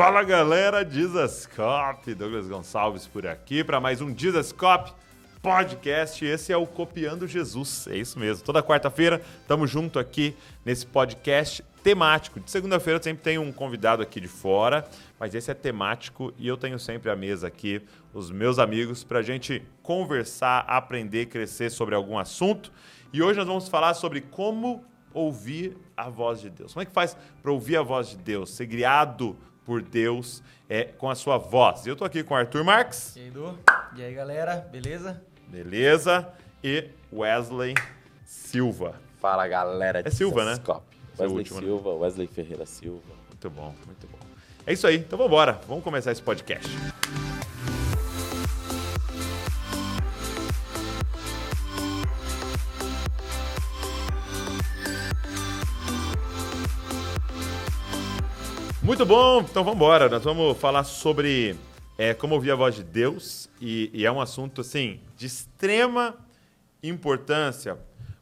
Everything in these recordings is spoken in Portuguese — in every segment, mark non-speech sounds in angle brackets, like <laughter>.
Fala galera, Dizascope, Douglas Gonçalves por aqui para mais um Dizascope podcast. Esse é o Copiando Jesus, é isso mesmo. Toda quarta-feira estamos junto aqui nesse podcast temático. De segunda-feira sempre tem um convidado aqui de fora, mas esse é temático e eu tenho sempre à mesa aqui os meus amigos para a gente conversar, aprender, crescer sobre algum assunto. E hoje nós vamos falar sobre como ouvir a voz de Deus. Como é que faz para ouvir a voz de Deus, ser criado por Deus é, com a sua voz? Eu estou aqui com o Arthur Marques. E aí, Edu? E aí, galera? Beleza? Beleza? E Wesley Silva. Fala, galera. É Silva, né? Wesley último, Silva, né? Wesley Ferreira Silva. Muito bom, muito bom. É isso aí. Então vamos embora. Vamos começar esse podcast. Muito bom, então vamos embora. Nós vamos falar sobre é, como ouvir a voz de Deus e, e, é um assunto assim de extrema importância.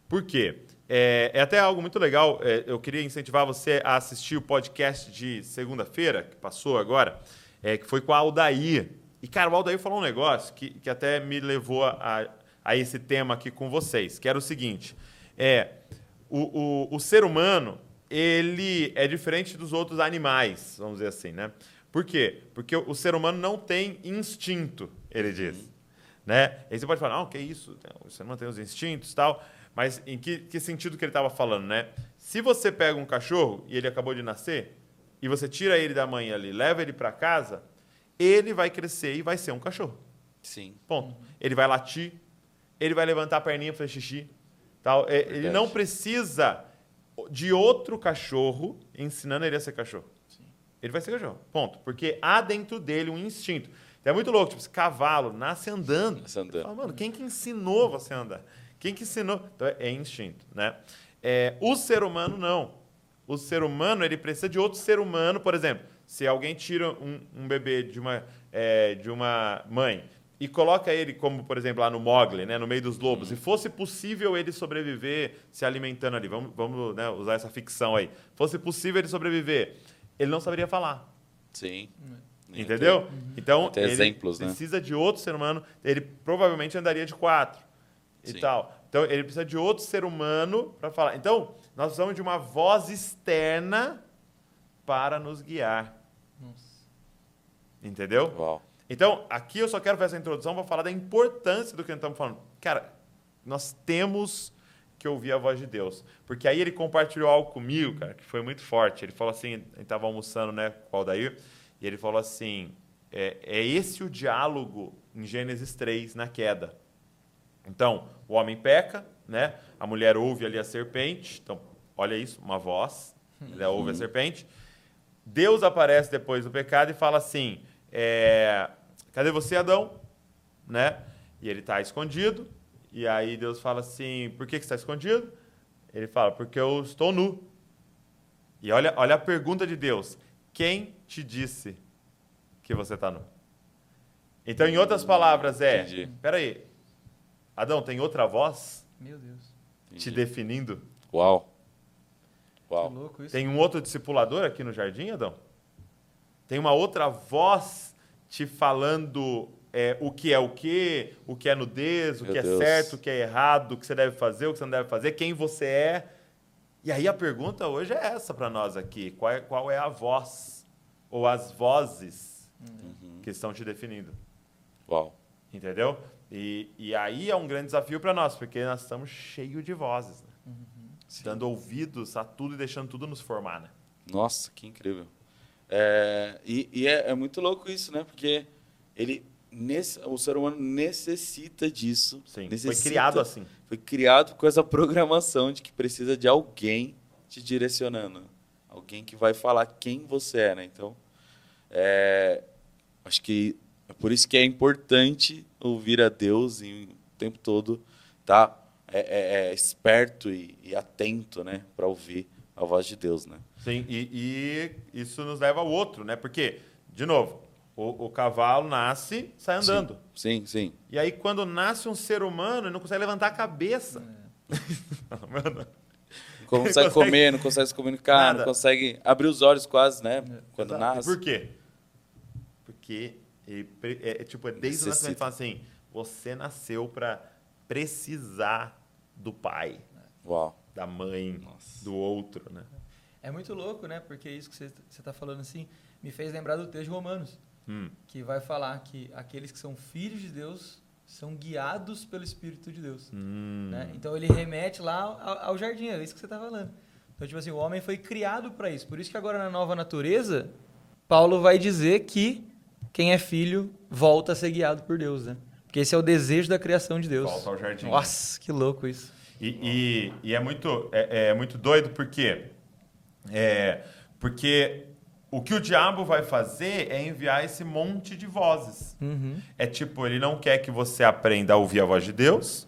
Por quê? É, é até algo muito legal. É, eu queria incentivar você a assistir o podcast de segunda-feira que passou agora, é, que foi com a Aldair. E cara, o Aldair falou um negócio que, que até me levou a, a esse tema aqui com vocês, que era o seguinte: é o, o, o ser humano ele é diferente dos outros animais, vamos dizer assim, né? Por quê? Porque o ser humano não tem instinto, ele diz. Uhum. Né? E aí você pode falar, não, que isso, o ser humano tem os instintos e tal, mas em que, que sentido que ele estava falando, né? Se você pega um cachorro e ele acabou de nascer, e você tira ele da mãe ali, leva ele para casa, ele vai crescer e vai ser um cachorro. Sim. Ponto. Ele vai latir, ele vai levantar a perninha para fazer xixi. Tal. É, ele não precisa de outro cachorro ensinando ele a ser cachorro. Sim. Ele vai ser cachorro. Ponto. Porque há dentro dele um instinto. Então é muito louco. Tipo, esse cavalo nasce andando. Nasce andando. Fala, mano, quem que ensinou você a andar? Quem que ensinou? Então é instinto, né? É, o ser humano não. O ser humano ele precisa de outro ser humano, por exemplo. Se alguém tira um, um bebê de uma, é, de uma mãe e coloca ele como, por exemplo, lá no Mogli, né, no meio dos lobos, e fosse possível ele sobreviver se alimentando ali, vamos, vamos né, usar essa ficção aí, fosse possível ele sobreviver, ele não saberia falar. Sim. Entendeu? Uhum. Então, ele exemplos, né? precisa né? de outro ser humano, ele provavelmente andaria de quatro e Sim. tal. Então, ele precisa de outro ser humano para falar. Então, nós precisamos de uma voz externa para nos guiar. Nossa. Entendeu? Uau. Então, aqui eu só quero fazer essa introdução para falar da importância do que nós estamos falando. Cara, nós temos que ouvir a voz de Deus. Porque aí ele compartilhou algo comigo, cara, que foi muito forte. Ele falou assim, a gente estava almoçando né, com o Aldair, e ele falou assim, é, é esse o diálogo em Gênesis 3, na queda. Então, o homem peca, né? a mulher ouve ali a serpente, então, olha isso, uma voz, ela ouve a uhum. serpente. Deus aparece depois do pecado e fala assim, é, cadê você, Adão? Né? E ele está escondido. E aí Deus fala assim, por que, que você está escondido? Ele fala, porque eu estou nu. E olha, olha a pergunta de Deus. Quem te disse que você está nu? Então, em outras palavras, é... Entendi. Peraí. Adão, tem outra voz? Meu Deus. Te definindo? Uau. Uau. Que louco isso. Tem um outro discipulador aqui no jardim, Adão? Tem uma outra voz te falando é, o que é o que, o que é nudez, o Meu que é Deus. certo, o que é errado, o que você deve fazer, o que você não deve fazer, quem você é. E aí a pergunta hoje é essa para nós aqui: qual é, qual é a voz ou as vozes uhum. que estão te definindo? Uau. Entendeu? E, e aí é um grande desafio para nós, porque nós estamos cheios de vozes, né? uhum. dando ouvidos a tudo e deixando tudo nos formar. Né? Nossa, que incrível. É, e, e é, é, muito louco isso, né? Porque ele, nesse, o ser humano necessita disso. Sim, necessita, foi criado assim. Foi criado com essa programação de que precisa de alguém te direcionando. Alguém que vai falar quem você é, né? Então, é, acho que é por isso que é importante ouvir a Deus e o tempo todo estar tá, é, é, é esperto e, e atento, né? Para ouvir a voz de Deus, né? Sim, e, e, isso nos leva ao outro, né? Porque, de novo, o, o cavalo nasce, sai andando. Sim, sim, sim, E aí, quando nasce um ser humano, ele não consegue levantar a cabeça. É. <laughs> Não consegue, consegue comer, não consegue se comunicar, Nada. não consegue abrir os olhos quase, né? Quando Exato. nasce. Por quê? porque ele, é, é, tipo, é desde Necessita. o nascimento fala assim, você nasceu para precisar do pai, Uau. Da mãe, Nossa. do outro, né? É muito louco, né? Porque isso que você está falando assim me fez lembrar do texto de Romanos, hum. que vai falar que aqueles que são filhos de Deus são guiados pelo Espírito de Deus. Hum. Né? Então ele remete lá ao, ao jardim, é isso que você está falando. Então, tipo assim, o homem foi criado para isso. Por isso que agora na nova natureza, Paulo vai dizer que quem é filho volta a ser guiado por Deus, né? Porque esse é o desejo da criação de Deus. Volta ao jardim. Nossa, que louco isso. E, e, e é, muito, é, é, muito doido porque, é, porque o que o diabo vai fazer é enviar esse monte de vozes. Uhum. É tipo, ele não quer que você aprenda a ouvir a voz de Deus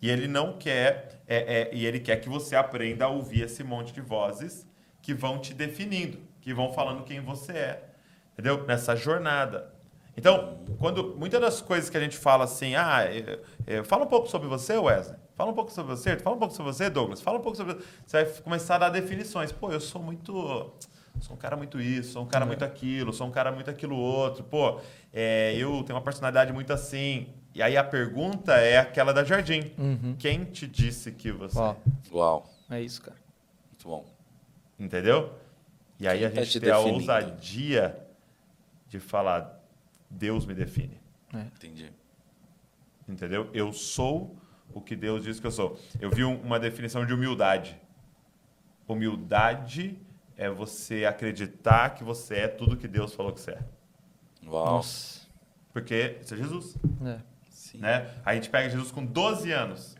e ele não quer é, é, e ele quer que você aprenda a ouvir esse monte de vozes que vão te definindo, que vão falando quem você é, entendeu? Nessa jornada. Então, quando muitas das coisas que a gente fala assim, ah, é, é, fala um pouco sobre você, Wesley. Fala um pouco sobre você, fala um pouco sobre você, Douglas. Fala um pouco sobre você. vai começar a dar definições. Pô, eu sou muito sou um cara muito isso, sou um cara muito aquilo, sou um cara muito aquilo outro. Pô, é, eu tenho uma personalidade muito assim. E aí a pergunta é aquela da Jardim. Uhum. Quem te disse que você. Uau. Uau. É isso, cara. Muito bom. Entendeu? E aí Quem a tá gente tá tem a ousadia de falar: Deus me define. É. Entendi. Entendeu? Eu sou o que Deus diz que eu sou. Eu vi uma definição de humildade. Humildade é você acreditar que você é tudo que Deus falou que você é. Uau. Nossa. Porque isso é Jesus. É. Sim. Né? A gente pega Jesus com 12 anos.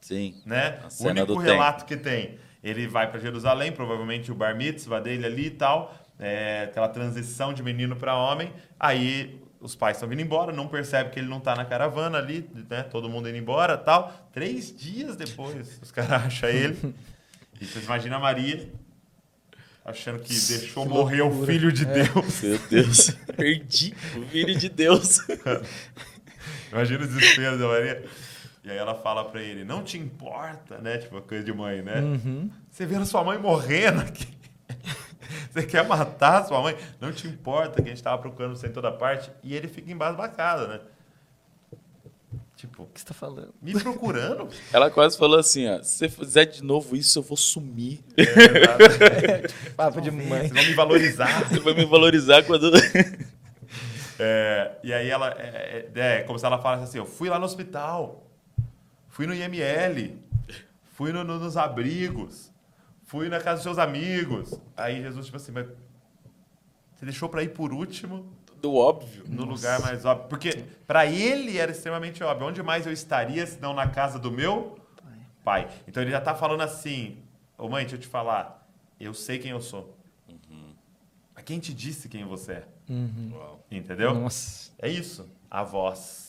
Sim. Né? O único relato tempo. que tem. Ele vai para Jerusalém, provavelmente o bar mitzvah dele ali e tal, é, aquela transição de menino para homem. Aí os pais estão vindo embora, não percebe que ele não está na caravana ali, né? Todo mundo indo embora tal. Três dias depois, os caras <laughs> acham ele. E vocês imaginam a Maria achando que deixou que morrer loucura. o filho de é. Deus. Meu Deus, <laughs> perdi o filho de Deus. <laughs> Imagina o desespero da Maria. E aí ela fala para ele, não te importa, né? Tipo, coisa de mãe, né? Uhum. Você vendo sua mãe morrendo aqui. <laughs> Você quer matar sua mãe? Não te importa que a gente estava procurando você em toda parte. E ele fica embasbacado, né? Tipo, o que você tá falando? Me procurando? <laughs> Ela quase falou assim, ó, se você fizer de novo isso, eu vou sumir. É, <laughs> Papo de mãe. Você vai me valorizar. Você vai me valorizar quando... É, e aí ela, é, é, é, como se ela falasse assim, eu fui lá no hospital, fui no IML, fui no, no, nos abrigos, fui na casa dos seus amigos. Aí Jesus, tipo assim, mas você deixou para ir por último do óbvio. No Nossa. lugar mais óbvio. Porque para ele era extremamente óbvio. Onde mais eu estaria se não na casa do meu pai? pai. Então ele já está falando assim: Ô mãe, deixa eu te falar. Eu sei quem eu sou. Uhum. A quem te disse quem você é? Uhum. Entendeu? Nossa. É isso. A voz.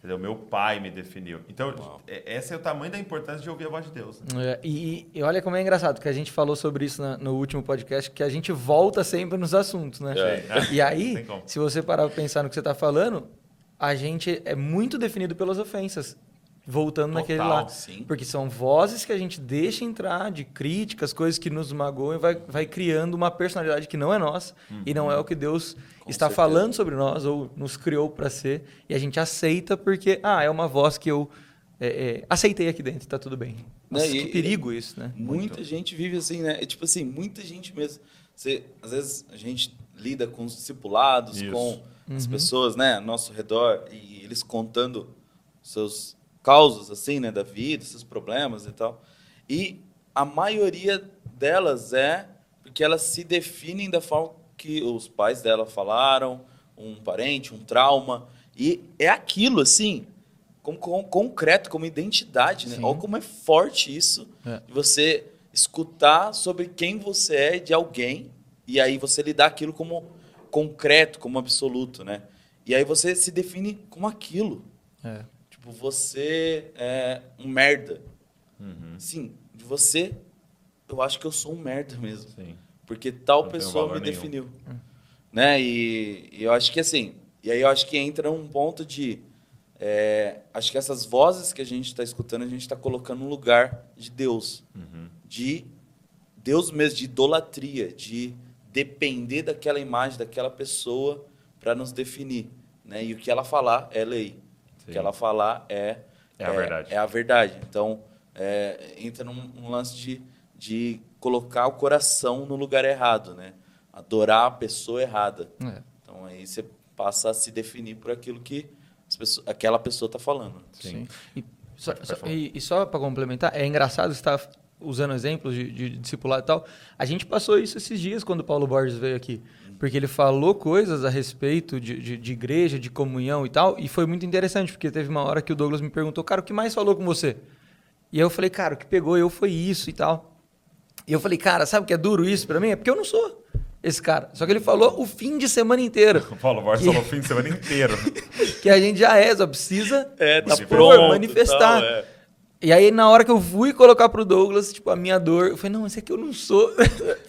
Entendeu? Meu pai me definiu. Então, Uau. É, esse é o tamanho da importância de ouvir a voz de Deus. Né? É, e, e, olha como é engraçado, que a gente falou sobre isso na, no último podcast, que a gente volta sempre nos assuntos, né? É. E aí, se você parar para pensar no que você está falando, a gente é muito definido pelas ofensas voltando Total, naquele lá. Sim. Porque são vozes que a gente deixa entrar de críticas, coisas que nos magoam e vai, vai criando uma personalidade que não é nossa uhum. e não é o que Deus Com está certeza. falando sobre nós ou nos criou para ser. E a gente aceita porque, ah, é uma voz que eu é, é, aceitei aqui dentro, está tudo bem. Nossa, né? que perigo isso, né? Muita Muito. gente vive assim, né? É tipo assim, muita gente mesmo. Você, às vezes a gente lida com os discipulados, isso. com as uhum. pessoas, né, ao nosso redor, e eles contando seus causas assim, né, da vida, esses problemas e tal. E a maioria delas é porque elas se definem da forma que os pais dela falaram, um parente, um trauma, e é aquilo assim, como, como concreto, como identidade, né? Olha como é forte isso, é. você escutar sobre quem você é de alguém e aí você lidar aquilo como concreto, como absoluto, né? E aí você se define como aquilo. É. Tipo, você é um merda. Uhum. Sim, de você, eu acho que eu sou um merda mesmo. Sim. Porque tal Não pessoa me nenhum. definiu. Uhum. Né? E, e, eu acho que assim, e aí eu acho que entra um ponto de. É, acho que essas vozes que a gente está escutando, a gente está colocando no lugar de Deus. Uhum. De Deus mesmo, de idolatria, de depender daquela imagem, daquela pessoa para nos definir. Né? E o que ela falar é lei. Sim. Que ela falar é, é, a, verdade. é a verdade. Então, é, entra num, num, lance de, de colocar o coração no lugar errado, né? adorar a pessoa errada. É. Então, aí você passa a se definir por aquilo que pessoas, aquela pessoa está falando. Sim. Sim. E, só, só, e, e só para complementar, é engraçado você estar tá usando exemplos de, de discipulado e tal. A gente passou isso esses dias quando o Paulo Borges veio aqui. Porque ele falou coisas a respeito de, de, de, igreja, de comunhão e tal. E foi muito interessante, porque teve uma hora que o Douglas me perguntou, cara, o que mais falou com você? E aí eu falei, cara, o que pegou eu foi isso e tal. E eu falei, cara, sabe o que é duro isso para mim? É porque eu não sou esse cara. Só que ele falou o fim de semana inteiro. <laughs> Paulo Borges que... falou o fim de semana inteiro. <laughs> que a gente já é, só precisa é, tá pronto, manifestar. Tal, é. E aí, na hora que eu fui colocar pro Douglas, tipo, a minha dor, eu falei, não, esse aqui eu não sou.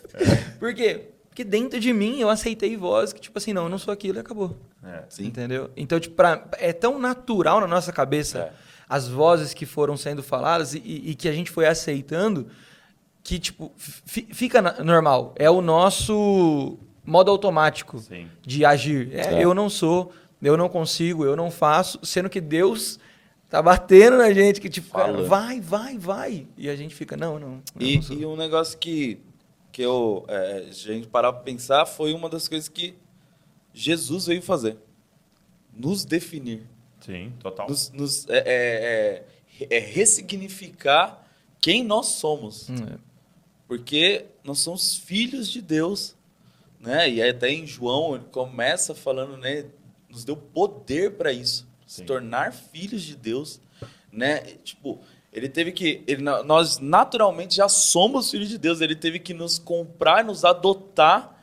<laughs> Por quê? Porque dentro de mim eu aceitei voz que, tipo assim, não, eu não sou aquilo e acabou. É, Entendeu? Então, tipo, pra, é tão natural na nossa cabeça é. as vozes que foram sendo faladas e, e, que a gente foi aceitando que, tipo, fica normal. É o nosso modo automático Sim. de agir. É, é, eu não sou, eu não consigo, eu não faço, sendo que Deus Tá batendo na gente que, tipo, cara, vai, vai, vai. E a gente fica, não, não. E, não e, um negócio que, que eu, é, a gente parar pra pensar foi uma das coisas que Jesus veio fazer. Nos definir. Sim, total. Nos, nos é, é, é, é ressignificar quem nós somos. Hum, é. Porque nós somos filhos de Deus. Né? E até em João ele começa falando, né? Nos deu poder para isso se tornar filhos de Deus, né? Tipo, ele teve que, ele, nós naturalmente já somos filhos de Deus. Ele teve que nos comprar, nos adotar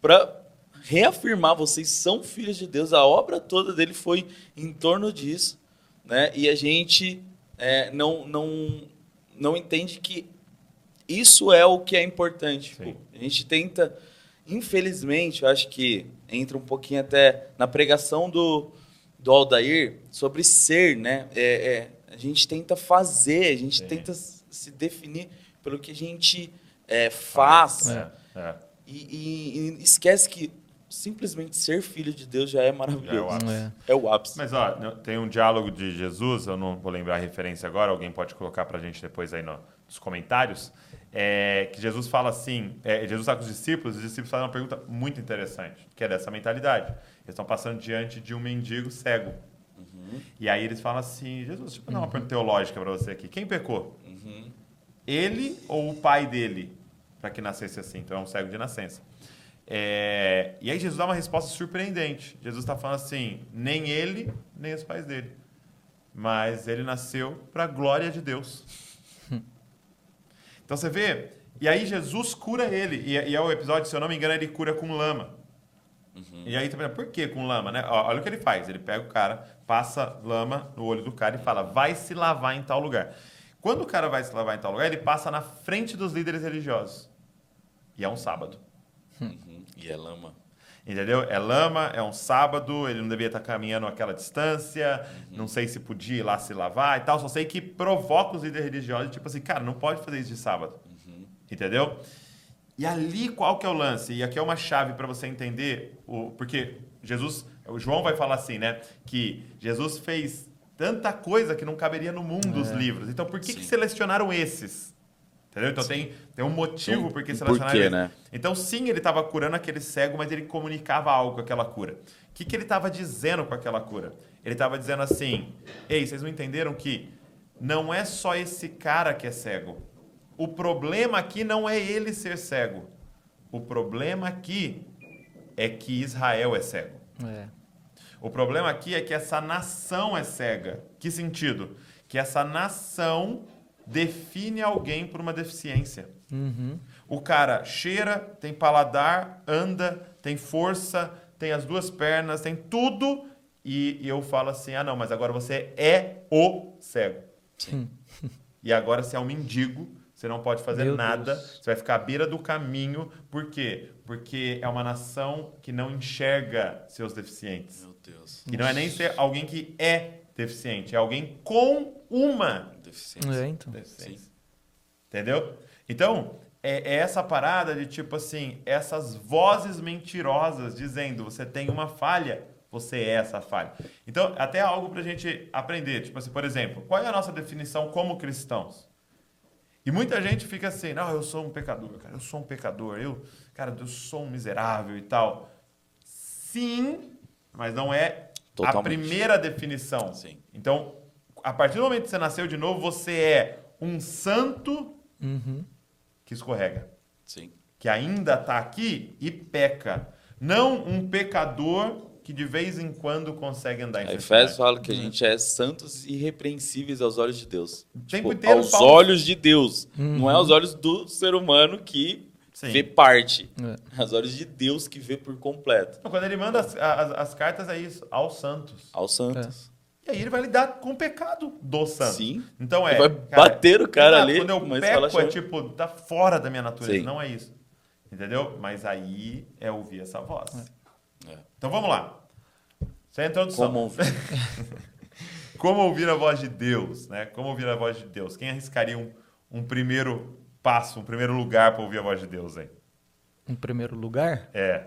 para reafirmar vocês são filhos de Deus. A obra toda dele foi em torno disso, né? E a gente é, não não não entende que isso é o que é importante. A gente tenta, infelizmente, eu acho que entra um pouquinho até na pregação do do Aldair sobre ser, né? É, é, a gente tenta fazer, a gente Sim. tenta se definir pelo que a gente é, faz. É, é. e, e, e, esquece que simplesmente ser filho de Deus já é maravilhoso. É o ápice. É. é o ápice. Mas ó, tem um diálogo de Jesus, eu não vou lembrar a referência agora, alguém pode colocar para a gente depois aí no, nos comentários. É, que Jesus fala assim, é, Jesus está com os discípulos, os discípulos fazem uma pergunta muito interessante, que é dessa mentalidade. Eles estão passando diante de um mendigo cego. Uhum. E aí eles falam assim, Jesus, deixa eu dar uma uhum. pergunta teológica para você aqui. Quem pecou? Uhum. Ele ou o pai dele para que nascesse assim? Então é um cego de nascença. É, e aí Jesus dá uma resposta surpreendente. Jesus está falando assim, nem ele, nem os pais dele. Mas ele nasceu para a glória de Deus. <laughs> Então você vê, e aí Jesus cura ele. E, e é o episódio, se eu não me engano, ele cura com lama. Uhum. E aí também, por que com lama, né? Olha o que ele faz. Ele pega o cara, passa lama no olho do cara e fala, vai se lavar em tal lugar. Quando o cara vai se lavar em tal lugar, ele passa na frente dos líderes religiosos. E é um sábado. Uhum. E é lama. Entendeu? É lama, é um sábado, ele não devia estar caminhando aquela distância, uhum. não sei se podia ir lá se lavar e tal, só sei que provoca os líderes religiosos, tipo assim, cara, não pode fazer isso de sábado. Uhum. Entendeu? E ali qual que é o lance? E aqui é uma chave para você entender, o, porque Jesus, o João vai falar assim, né? Que Jesus fez tanta coisa que não caberia no mundo é. os livros. Então por que, que selecionaram esses? Entendeu? Então tem, tem um motivo então, por que selecionaram ele. Né? Então, sim, ele estava curando aquele cego, mas ele comunicava algo com aquela cura. O que, que ele estava dizendo com aquela cura? Ele estava dizendo assim: Ei, vocês não entenderam que não é só esse cara que é cego. O problema aqui não é ele ser cego. O problema aqui é que Israel é cego. É. O problema aqui é que essa nação é cega. Que sentido? Que essa nação define alguém por uma deficiência. Uhum. O cara cheira, tem paladar, anda, tem força, tem as duas pernas, tem tudo. E, e eu falo assim: ah, não, mas agora você é o cego. Sim. E agora você é um mendigo, você não pode fazer Meu nada, Deus. você vai ficar à beira do caminho. Por quê? Porque é uma nação que não enxerga seus deficientes. Meu Deus. E não é nem ser alguém que é deficiente, é alguém com uma deficiência. É, então. Deficiência. Entendeu? Então, é, é essa parada de tipo assim, essas vozes mentirosas dizendo você tem uma falha, você é essa falha. Então, até algo para a gente aprender. Tipo assim, por exemplo, qual é a nossa definição como cristãos? E muita gente fica assim, não, eu sou um pecador, cara, eu sou um pecador, eu, cara, eu sou um miserável e tal. Sim, mas não é Totalmente. a primeira definição. Sim. Então, a partir do momento que você nasceu de novo, você é um santo uhum. que escorrega. Sim. Que ainda está aqui e peca. Não um pecador que de vez em quando consegue andar em A Efésios fala que a gente é santos e irrepreensíveis aos olhos de Deus. O tempo tipo, inteiro, aos Paulo... olhos de Deus. Uhum. Não é aos olhos do ser humano que Sim. vê parte. É. Aos olhos de Deus que vê por completo. Então, quando ele manda as, as, as, cartas, é isso. Aos santos. Aos santos. É. E aí ele vai lidar com o pecado do santo. Sim. Então é. Ele vai cara, bater o cara ali. Quando eu peco, é tipo, tá fora da minha natureza. Sim. Não é isso. Entendeu? Mas aí é ouvir essa voz. É. Então vamos lá. Sem introdução. Como ouvir. <laughs> Como ouvir a voz de Deus, né? Como ouvir a voz de Deus? Quem arriscaria um, um primeiro passo, um primeiro lugar para ouvir a voz de Deus aí? Um primeiro lugar? É.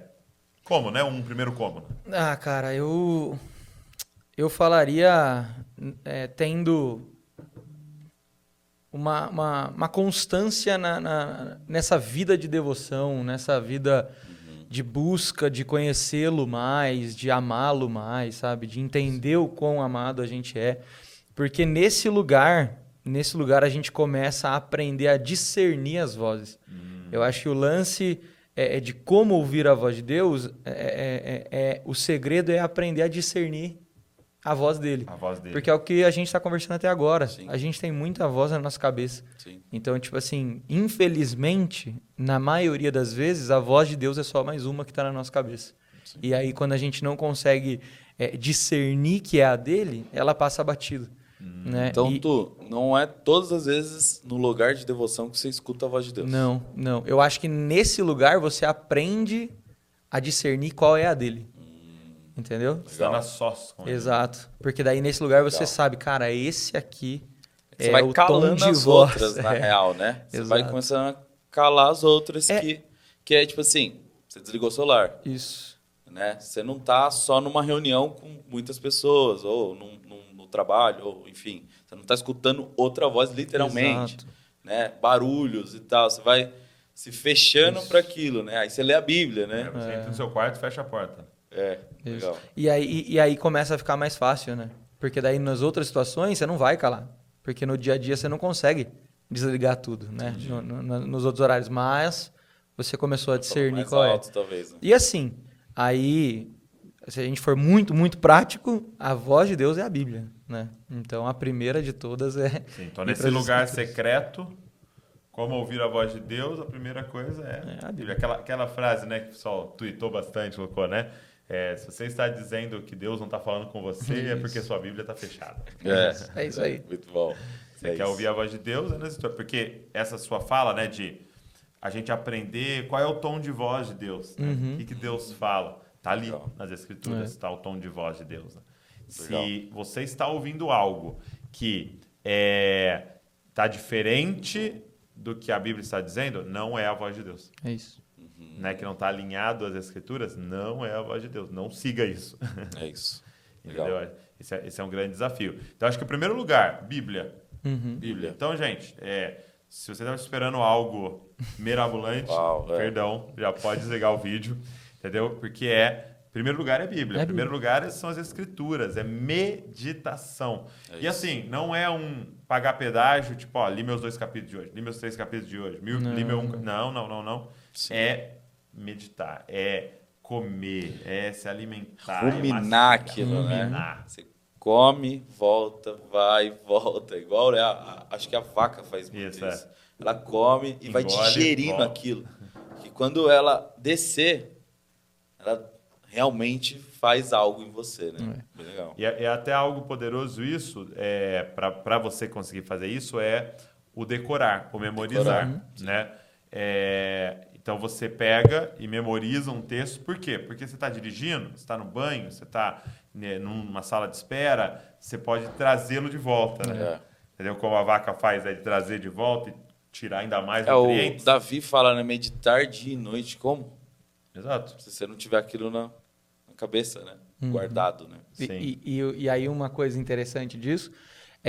Como, né? Um primeiro como? Ah, cara, eu eu falaria é, tendo uma, uma, uma constância na, na, nessa vida de devoção, nessa vida de busca de conhecê-lo mais, de amá-lo mais, sabe? De entender o quão amado a gente é. Porque nesse lugar, nesse lugar a gente começa a aprender a discernir as vozes. Hum. Eu acho que o lance é, é, de como ouvir a voz de Deus, é, é, é, é o segredo é aprender a discernir a voz dele. A voz dele. Porque é o que a gente está conversando até agora. Sim. A gente tem muita voz na nossa cabeça. Sim. Então, tipo assim, infelizmente, na maioria das vezes, a voz de Deus é só mais uma que está na nossa cabeça. Sim. E aí, quando a gente não consegue é, discernir que é a dele, ela passa batido. Hum. Né? Então, e... tu, não é todas as vezes no lugar de devoção que você escuta a voz de Deus. Não, não. Eu acho que nesse lugar você aprende a discernir qual é a dele. Entendeu? Está na sós. Exato. Porque daí nesse lugar você Legal. sabe, cara, esse aqui você é vai o calando tom de as voz. outras, na <laughs> é. real, né? Você Exato. vai começando a calar as outras é. que, que é tipo assim, você desligou o celular. Isso. Né? Você não está só numa reunião com muitas pessoas, ou num, num, no trabalho, ou enfim. Você não está escutando outra voz literalmente. Exato. Né? Barulhos e tal. Você vai se fechando para aquilo, né? Aí você lê a Bíblia, né? É, você entra no seu quarto e fecha a porta. É, legal. E aí, e aí começa a ficar mais fácil, né? Porque daí nas outras situações você não vai calar. Porque no dia a dia você não consegue desligar tudo, né? No, no, nos outros horários. Mas você começou a discernir qual é. alto, é. Talvez, né? E assim, aí, se a gente for muito, muito prático, a voz de Deus é a Bíblia, né? Então a primeira de todas é. Sim, então, nesse lugar secreto, como ouvir a voz de Deus, a primeira coisa é, é a Bíblia. Aquela, aquela frase, né, que o pessoal tweetou bastante, colocou, né? É, se você está dizendo que Deus não está falando com você, é isso. é porque sua Bíblia está fechada. É, é isso aí. Muito bom. Você é quer isso. ouvir a voz de Deus, é porque essa sua fala, né, de a gente aprender qual é o tom de voz de Deus, né? uhum. o que, que Deus fala. Está ali Legal. nas Escrituras, está é. o tom de voz de Deus. Né? Se você está ouvindo algo que está diferente do que a Bíblia está dizendo, não é a voz de Deus. É isso né, que não está alinhado às escrituras, não é a voz de Deus. Não siga isso. É isso. <laughs> Legal. Esse é, esse é, um grande desafio. Então, acho que o primeiro lugar, Bíblia. Uhum. Bíblia. Então, gente, é, se você estava esperando algo mirabolante, Uau, é. perdão, já pode desligar o vídeo, entendeu? Porque é Primeiro lugar é Bíblia. É Primeiro lugar são as escrituras, é meditação. É e assim, não é um pagar pedágio, tipo, ó, li meus dois capítulos de hoje, li meus três capítulos de hoje, li meu um. Não, não, não, não. Sim. É meditar, é comer, é se alimentar. É Ruminar é aquilo, né? Você come, volta, vai, volta. Igual né? a, a, acho que a vaca faz muito isso. isso. É. Ela come e Engole, vai digerindo volta. aquilo. Que quando ela descer, ela realmente faz algo em você, né? É. Legal. E é, é, até algo poderoso isso, é, para você conseguir fazer isso, é o decorar, o memorizar, decorar. né? É, então você pega e memoriza um texto. Por quê? Porque você está dirigindo, você está no banho, você está né, numa sala de espera, você pode trazê-lo de volta. Né? É. Entendeu? Como a vaca faz, é de trazer de volta e tirar ainda mais é, nutrientes. O Davi fala, né? Meditar dia e noite como? Exato. Se você não tiver aquilo na, na cabeça, né? Uhum. Guardado, né? Sim. E, e, e aí uma coisa interessante disso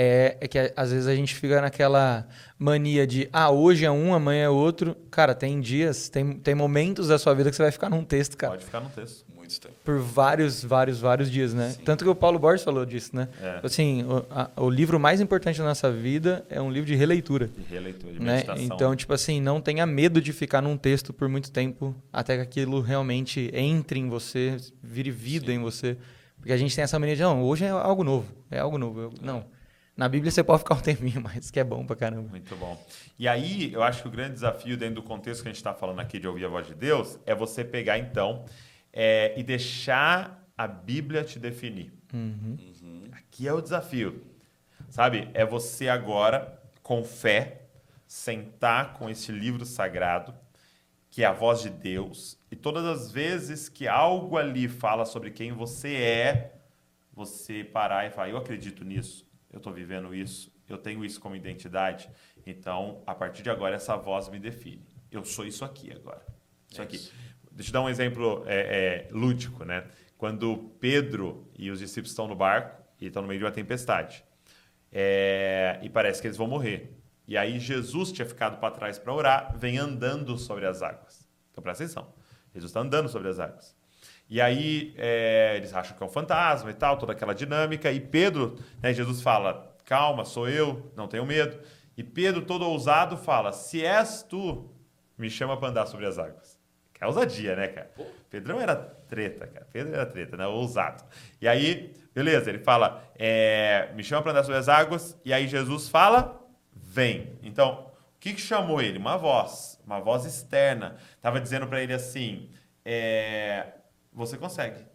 é, é, que às vezes a gente fica naquela mania de ah, hoje é um, amanhã é outro. Cara, tem dias, tem, tem momentos da sua vida que você vai ficar num texto, cara. Pode ficar num texto. Muito tempo. Por vários, vários, vários dias, né? Sim. Tanto que o Paulo Borges falou disso, né? É. Assim, o, a, o, livro mais importante da nossa vida é um livro de releitura. De releitura, de né? meditação. Então, tipo assim, não tenha medo de ficar num texto por muito tempo até que aquilo realmente entre em você, vire vida Sim. em você. Porque a gente tem essa mania de, não, hoje é algo novo, é algo novo. Eu, não. Na Bíblia você pode ficar um tempinho, mas que é bom pra caramba. Muito bom. E aí, eu acho que o grande desafio dentro do contexto que a gente está falando aqui de ouvir a voz de Deus é você pegar, então, é, e deixar a Bíblia te definir. Uhum. Uhum. Aqui é o desafio. Sabe? É você agora, com fé, sentar com esse livro sagrado, que é a voz de Deus, e todas as vezes que algo ali fala sobre quem você é, você parar e falar: Eu acredito nisso eu estou vivendo isso, eu tenho isso como identidade, então, a partir de agora, essa voz me define. Eu sou isso aqui agora. Isso, é aqui. Deixa eu dar um exemplo é, é, lúdico, né? Quando Pedro e os discípulos estão no barco e estão no meio de uma tempestade, é, e parece que eles vão morrer. E aí Jesus tinha ficado para trás para orar, vem andando sobre as águas. Então presta atenção. Jesus está andando sobre as águas. E aí é, eles acham que é um fantasma e tal, toda aquela dinâmica. E Pedro, né, Jesus fala: calma, sou eu, não tenho medo. E Pedro, todo ousado, fala: se és tu, me chama para andar sobre as águas. Que é ousadia, né, cara? Pedrão era treta, cara. Pedro era treta, né? Ousado. E aí, beleza, ele fala: é, me chama para andar sobre as águas. E aí Jesus fala: vem. Então, o que, que chamou ele? Uma voz, uma voz externa. Tava dizendo para ele assim: é, você consegue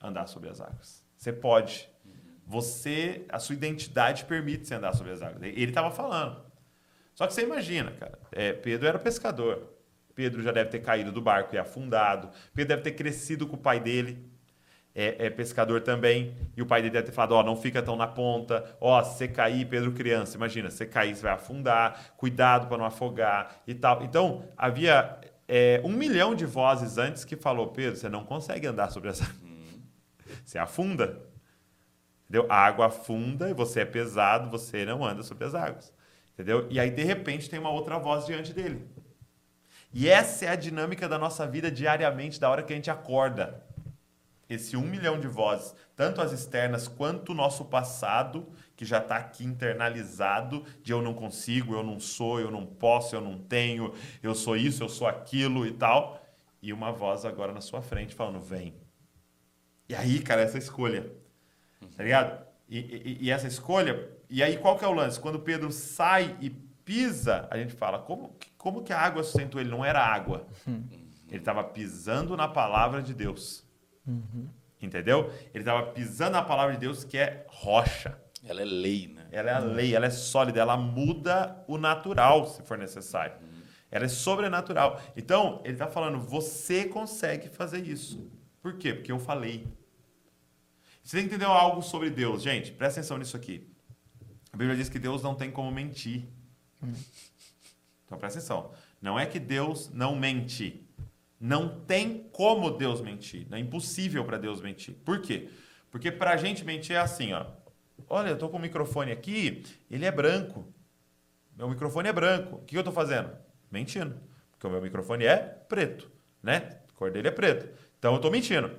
andar sobre as águas. Você pode. Você, a sua identidade permite você andar sobre as águas. Ele estava falando. Só que você imagina, cara, é, Pedro era pescador. Pedro já deve ter caído do barco e afundado. Pedro deve ter crescido com o pai dele. É, é, pescador também, e o pai dele deve ter falado, ó, oh, não fica tão na ponta, ó, oh, se você cair, Pedro criança, imagina, se você cair, você vai afundar, cuidado para não afogar e tal. Então, havia é, um milhão de vozes antes que falou, Pedro, você não consegue andar sobre essa. Uhum. <laughs> Você afunda. Entendeu? A água afunda e você é pesado, você não anda sobre as águas. Entendeu? E aí, de repente, tem uma outra voz diante dele. E essa é a dinâmica da nossa vida diariamente, da hora que a gente acorda. Esse um milhão de vozes, tanto as externas quanto o nosso passado, que já está aqui internalizado de eu não consigo, eu não sou, eu não posso, eu não tenho, eu sou isso, eu sou aquilo e tal. E uma voz agora na sua frente falando, vem. E aí, cara, essa escolha. Tá ligado? E, e, e, essa escolha. E aí, qual que é o lance? Quando Pedro sai e pisa, a gente fala, como, como que a água sustentou ele? Não era água. Ele estava pisando na palavra de Deus. Uhum. Entendeu? Ele estava pisando na palavra de Deus, que é rocha. Ela é lei, né? Ela é a lei, ela é sólida, ela muda o natural, se for necessário. Uhum. Ela é sobrenatural. Então, ele está falando, você consegue fazer isso. Por quê? Porque eu falei. Você tem que entender algo sobre Deus. Gente, presta atenção nisso aqui. A Bíblia diz que Deus não tem como mentir. Uhum. Então, presta atenção. Não é que Deus não mente. Não tem como Deus mentir. É impossível para Deus mentir. Por quê? Porque para a gente mentir é assim, ó. Olha, eu estou com o microfone aqui, ele é branco. Meu microfone é branco. O que eu estou fazendo? Mentindo. Porque o meu microfone é preto, né? A cor dele é preto. Então eu estou mentindo.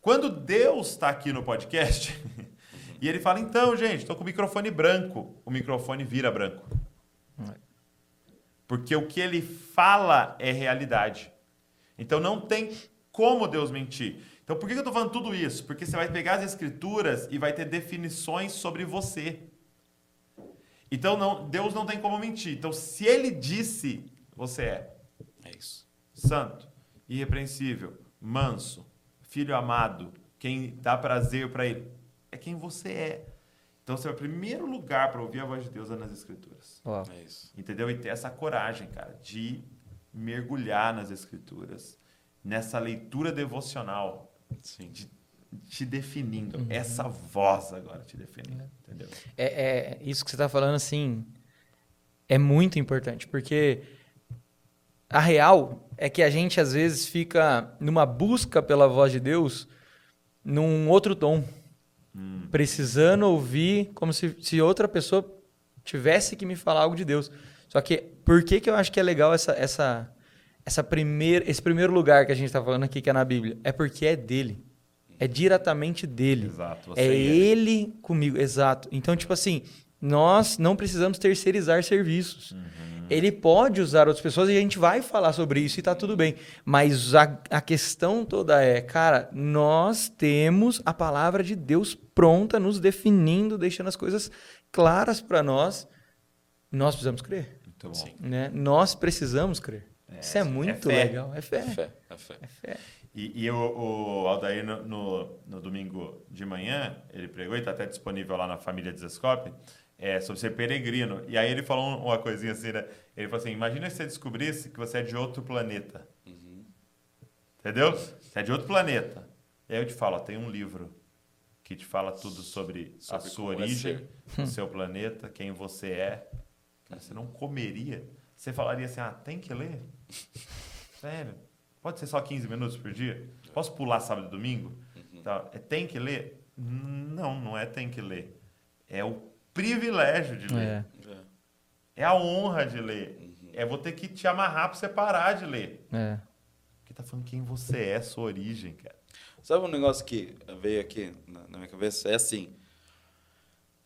Quando Deus está aqui no podcast <laughs> e ele fala, então, gente, estou com o microfone branco, o microfone vira branco. Porque o que ele fala é realidade. Então não tem como Deus mentir. Então, por que eu estou falando tudo isso? Porque você vai pegar as escrituras e vai ter definições sobre você. Então, não, Deus não tem como mentir. Então, se ele disse, você é. É isso. Santo, irrepreensível, manso, filho amado, quem dá prazer para ele. É quem você é. Então, seu primeiro lugar para ouvir a voz de Deus é nas Escrituras. É isso. Entendeu? E ter essa coragem, cara, de mergulhar nas Escrituras, nessa leitura devocional, Sim. De, te definindo. Uhum. Essa voz agora te definindo. Entendeu? É, é isso que você está falando, assim. é muito importante, porque a real é que a gente às vezes fica numa busca pela voz de Deus num outro tom, hum. precisando ouvir como se, se outra pessoa tivesse que me falar algo de Deus. Só que por que, que eu acho que é legal essa, essa, essa primeir, esse primeiro lugar que a gente está falando aqui, que é na Bíblia? É porque é dele. É diretamente dele. Exato. é ele. ele comigo, exato. Então, tipo assim, nós não precisamos terceirizar serviços. Uhum. Ele pode usar outras pessoas e a gente vai falar sobre isso e tá tudo bem. Mas a, a questão toda é, cara, nós temos a palavra de Deus pronta, nos definindo, deixando as coisas claras para nós. Nós precisamos crer. Muito bom. Né? Nós precisamos crer. É, isso é muito é legal. É fé. É fé. É fé. É fé. E, e o, o, Aldair, no, no, no, domingo de manhã, ele pregou e está até disponível lá na família Desescope é, sobre ser peregrino. E aí ele falou uma coisinha assim, né? Ele falou assim, imagina se você descobrisse que você é de outro planeta. Uhum. Entendeu? Você é de outro planeta. E aí eu te falo, ó, tem um livro que te fala tudo sobre, sobre a sua é origem, o seu planeta, quem você é. Cara, você não comeria. Você falaria assim, ah, tem que ler? Sério? Pode ser só 15 minutos por dia? Posso pular sábado e domingo? Uhum. Tá, é tem que ler? Não, não é tem que ler. É o privilégio de ler. É, é a honra de ler. Uhum. É vou ter que te amarrar para você parar de ler. É. Porque tá falando quem você é, sua origem, cara. Sabe um negócio que veio aqui na, na minha cabeça? É assim.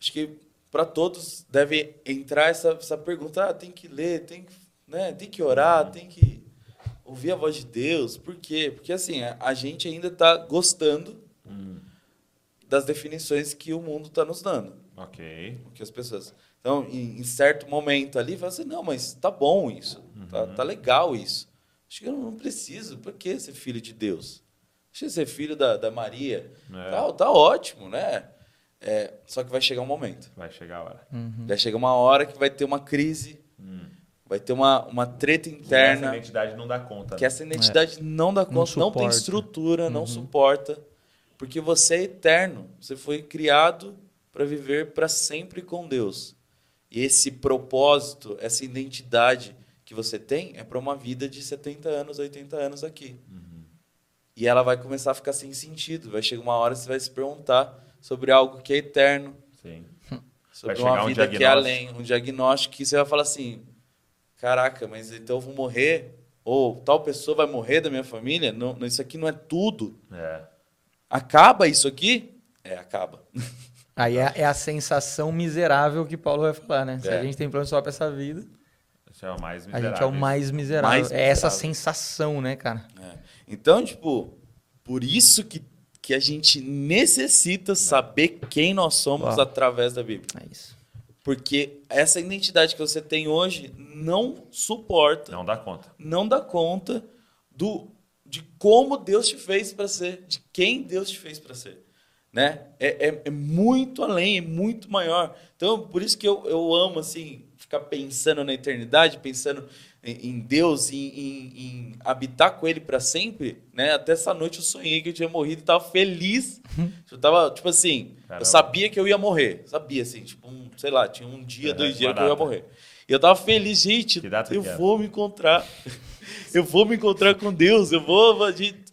Acho que para todos deve entrar essa, essa pergunta: ah, tem que ler, tem que, né, tem que orar, uhum. tem que ouvir a voz de Deus. Por quê? Porque assim, a, a gente ainda está gostando uhum. das definições que o mundo está nos dando. Ok. Que as pessoas. Então, em, em certo momento ali, fala assim: não, mas tá bom isso. Uhum. Tá, tá legal isso. Acho que eu não preciso. Por que ser filho de Deus? Acho que ser filho da, da Maria. É. Tá, tá ótimo, né? É, só que vai chegar um momento. Vai chegar a hora. Uhum. Vai chegar uma hora que vai ter uma crise. Hum. Vai ter uma, uma treta interna. Que essa identidade não dá conta. Que né? essa identidade é. não dá conta, não, não tem estrutura, uhum. não suporta. Porque você é eterno. Você foi criado para viver para sempre com Deus. E esse propósito, essa identidade que você tem é para uma vida de 70 anos, 80 anos aqui. Uhum. E ela vai começar a ficar sem sentido. Vai chegar uma hora que você vai se perguntar sobre algo que é eterno. Sim. <laughs> Sobre uma vida um que é além, um diagnóstico que você vai falar assim: caraca, mas então eu vou morrer? Ou tal pessoa vai morrer da minha família? Não, isso aqui não é tudo. É. Acaba isso aqui? É, acaba. <laughs> Aí é, é, a sensação miserável que Paulo vai falar, né? Se a é. gente tem plano só para essa vida, é o mais miserável. a gente é o mais miserável. Mais miserável. É essa sensação, né, cara? É. Então, tipo, por isso que, que a gente necessita saber quem nós somos Uau. através da Bíblia. É isso. Porque essa identidade que você tem hoje não suporta. Não dá conta. Não dá conta do, de como Deus te fez para ser, de quem Deus te fez para ser né? É, é, é, muito além, é muito maior. Então, por isso que eu, eu amo, assim, ficar pensando na eternidade, pensando em, Deus, em, em, em, habitar com Ele para sempre, né? Até essa noite eu sonhei que eu tinha morrido e estava feliz. Uhum. Eu tava, tipo assim, Caramba. eu sabia que eu ia morrer. Sabia, assim, tipo, um, sei lá, tinha um dia, dois dias que eu ia morrer. E eu tava feliz, gente, eu vou me encontrar. <laughs> eu vou me encontrar com Deus, eu vou... Gente,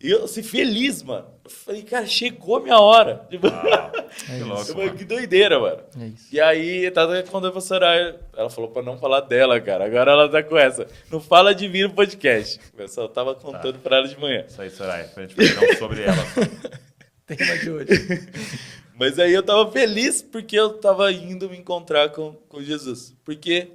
e eu, assim, feliz, mano. Eu falei, cara, chegou a minha hora. Tipo, ah, <laughs> que, louco, falei, que doideira, mano. É e aí, tava quando a professora, ela falou pra não falar dela, cara. Agora ela tá com essa. Não fala de mim no podcast. Eu só tava contando tá. pra ela de manhã. Isso aí, Soraya. Pra gente falar sobre ela. <laughs> Tema de hoje. <laughs> Mas aí eu tava feliz porque eu tava indo me encontrar com, com Jesus. Porque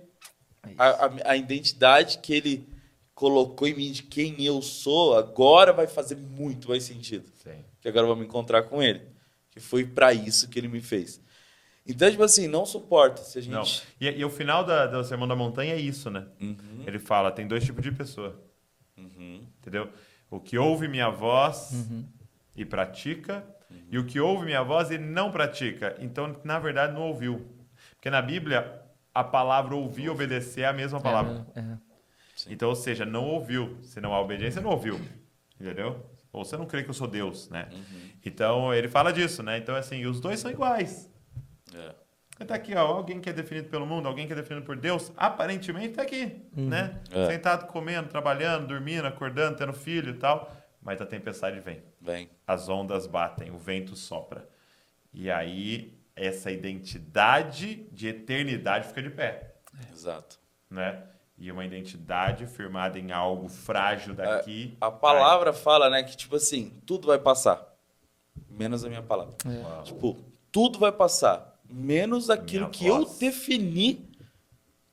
é a, a, a identidade que ele colocou em mim de quem eu sou, agora vai fazer muito mais sentido. Sim. Que agora eu vou me encontrar com ele. Que foi para isso que ele me fez. Então, tipo assim, não suporta se a gente. Não. E, e o final da, da Sermão da Montanha é isso, né? Uhum. Ele fala: tem dois tipos de pessoa. Uhum. Entendeu? O que ouve minha voz uhum. e pratica, e o que ouve minha voz e não pratica. Então, na verdade, não ouviu. Porque na Bíblia, a palavra ouvir e obedecer é a mesma palavra. É, é. Então, ou seja, não ouviu. Se não há obediência, não ouviu. Entendeu? Ou você não crê que eu sou Deus, né? Uhum. Então, ele fala disso, né? Então, assim, os dois são iguais. É. Está aqui, ó, alguém que é definido pelo mundo, alguém que é definido por Deus, aparentemente está aqui, uhum. né? É. Sentado, comendo, trabalhando, dormindo, acordando, tendo filho e tal. Mas a tempestade vem. Vem. As ondas batem, o vento sopra. E aí, essa identidade de eternidade fica de pé. Exato. Né? E uma identidade firmada em algo frágil daqui. A, a palavra fala, né, que tipo assim, tudo vai passar. Menos a minha palavra. É. Tipo, tudo vai passar menos aquilo minha que voz. eu defini